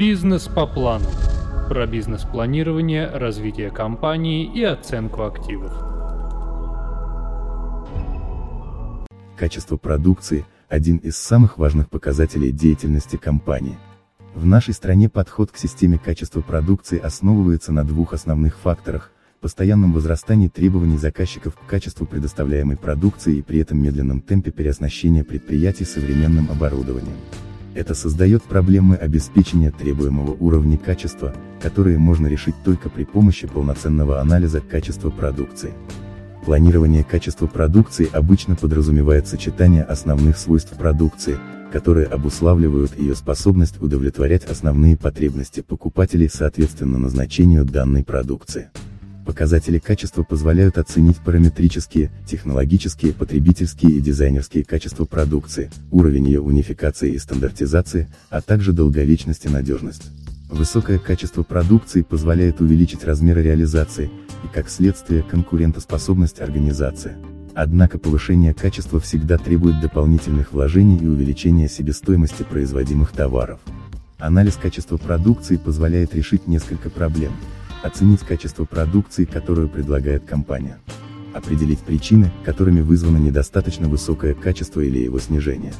Бизнес по плану. Про бизнес-планирование, развитие компании и оценку активов. Качество продукции – один из самых важных показателей деятельности компании. В нашей стране подход к системе качества продукции основывается на двух основных факторах – постоянном возрастании требований заказчиков к качеству предоставляемой продукции и при этом медленном темпе переоснащения предприятий современным оборудованием. Это создает проблемы обеспечения требуемого уровня качества, которые можно решить только при помощи полноценного анализа качества продукции. Планирование качества продукции обычно подразумевает сочетание основных свойств продукции, которые обуславливают ее способность удовлетворять основные потребности покупателей соответственно назначению данной продукции. Показатели качества позволяют оценить параметрические, технологические, потребительские и дизайнерские качества продукции, уровень ее унификации и стандартизации, а также долговечность и надежность. Высокое качество продукции позволяет увеличить размеры реализации, и как следствие конкурентоспособность организации. Однако повышение качества всегда требует дополнительных вложений и увеличения себестоимости производимых товаров. Анализ качества продукции позволяет решить несколько проблем. Оценить качество продукции, которую предлагает компания. Определить причины, которыми вызвано недостаточно высокое качество или его снижение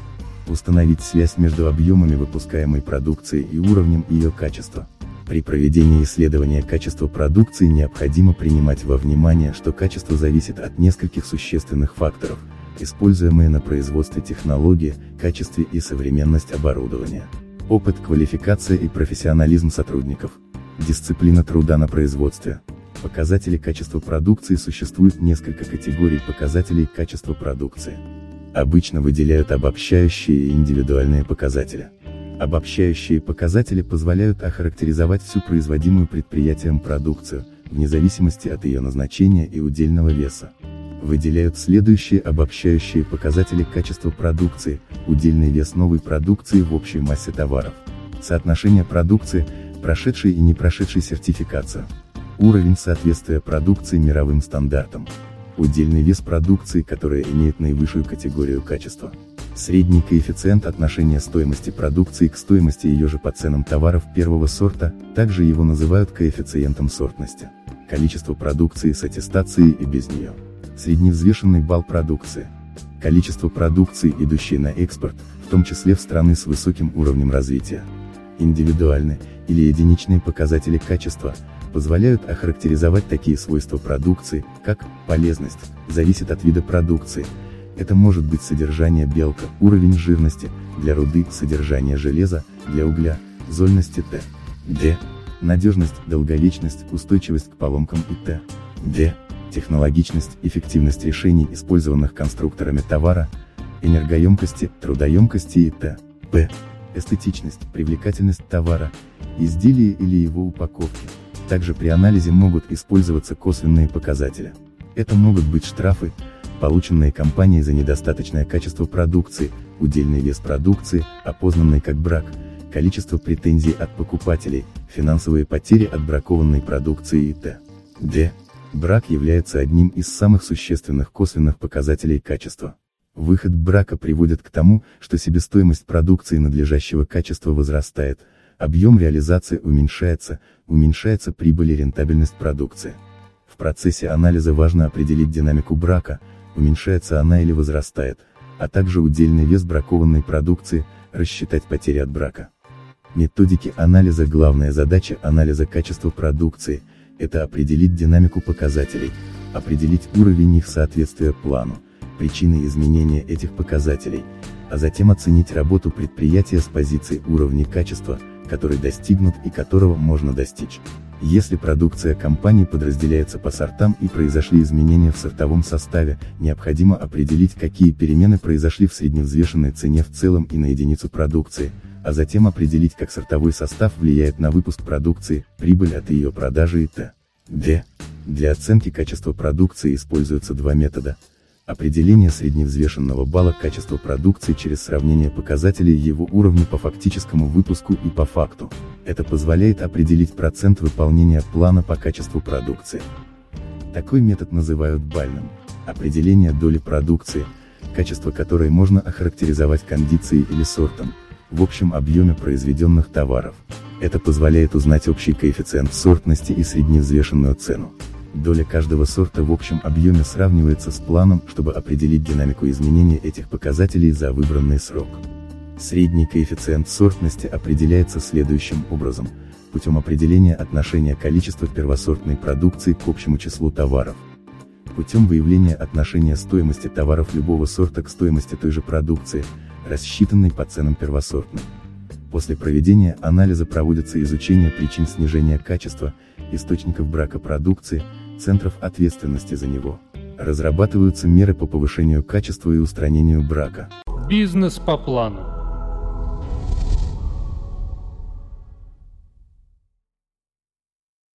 установить связь между объемами выпускаемой продукции и уровнем ее качества. При проведении исследования качества продукции необходимо принимать во внимание, что качество зависит от нескольких существенных факторов, используемые на производстве технологии, качестве и современность оборудования. Опыт, квалификация и профессионализм сотрудников. Дисциплина труда на производстве. Показатели качества продукции существует несколько категорий показателей качества продукции обычно выделяют обобщающие и индивидуальные показатели. Обобщающие показатели позволяют охарактеризовать всю производимую предприятием продукцию, вне зависимости от ее назначения и удельного веса. Выделяют следующие обобщающие показатели качества продукции, удельный вес новой продукции в общей массе товаров, соотношение продукции, прошедшей и не прошедшей сертификацию, уровень соответствия продукции мировым стандартам, удельный вес продукции, которая имеет наивысшую категорию качества. Средний коэффициент отношения стоимости продукции к стоимости ее же по ценам товаров первого сорта, также его называют коэффициентом сортности. Количество продукции с аттестацией и без нее. Средневзвешенный балл продукции. Количество продукции, идущей на экспорт, в том числе в страны с высоким уровнем развития. Индивидуальные или единичные показатели качества, позволяют охарактеризовать такие свойства продукции, как полезность, зависит от вида продукции. Это может быть содержание белка, уровень жирности, для руды, содержание железа, для угля, зольности Т. Д. Надежность, долговечность, устойчивость к поломкам и Т. Д. Технологичность, эффективность решений, использованных конструкторами товара, энергоемкости, трудоемкости и Т. П. Эстетичность, привлекательность товара, изделия или его упаковки. Также при анализе могут использоваться косвенные показатели. Это могут быть штрафы, полученные компанией за недостаточное качество продукции, удельный вес продукции, опознанный как брак, количество претензий от покупателей, финансовые потери от бракованной продукции и т.д. Брак является одним из самых существенных косвенных показателей качества. Выход брака приводит к тому, что себестоимость продукции надлежащего качества возрастает, объем реализации уменьшается, уменьшается прибыль и рентабельность продукции. В процессе анализа важно определить динамику брака, уменьшается она или возрастает, а также удельный вес бракованной продукции, рассчитать потери от брака. Методики анализа Главная задача анализа качества продукции – это определить динамику показателей, определить уровень их соответствия плану, причины изменения этих показателей, а затем оценить работу предприятия с позиции уровня качества, который достигнут и которого можно достичь. Если продукция компании подразделяется по сортам и произошли изменения в сортовом составе, необходимо определить какие перемены произошли в средневзвешенной цене в целом и на единицу продукции, а затем определить как сортовой состав влияет на выпуск продукции, прибыль от ее продажи и т.д. Для оценки качества продукции используются два метода, Определение средневзвешенного балла качества продукции через сравнение показателей его уровня по фактическому выпуску и по факту. Это позволяет определить процент выполнения плана по качеству продукции. Такой метод называют бальным. Определение доли продукции, качество которой можно охарактеризовать кондицией или сортом, в общем объеме произведенных товаров. Это позволяет узнать общий коэффициент сортности и средневзвешенную цену. Доля каждого сорта в общем объеме сравнивается с планом, чтобы определить динамику изменения этих показателей за выбранный срок. Средний коэффициент сортности определяется следующим образом, путем определения отношения количества первосортной продукции к общему числу товаров. Путем выявления отношения стоимости товаров любого сорта к стоимости той же продукции, рассчитанной по ценам первосортной. После проведения анализа проводится изучение причин снижения качества, источников брака продукции, центров ответственности за него. Разрабатываются меры по повышению качества и устранению брака. Бизнес по плану.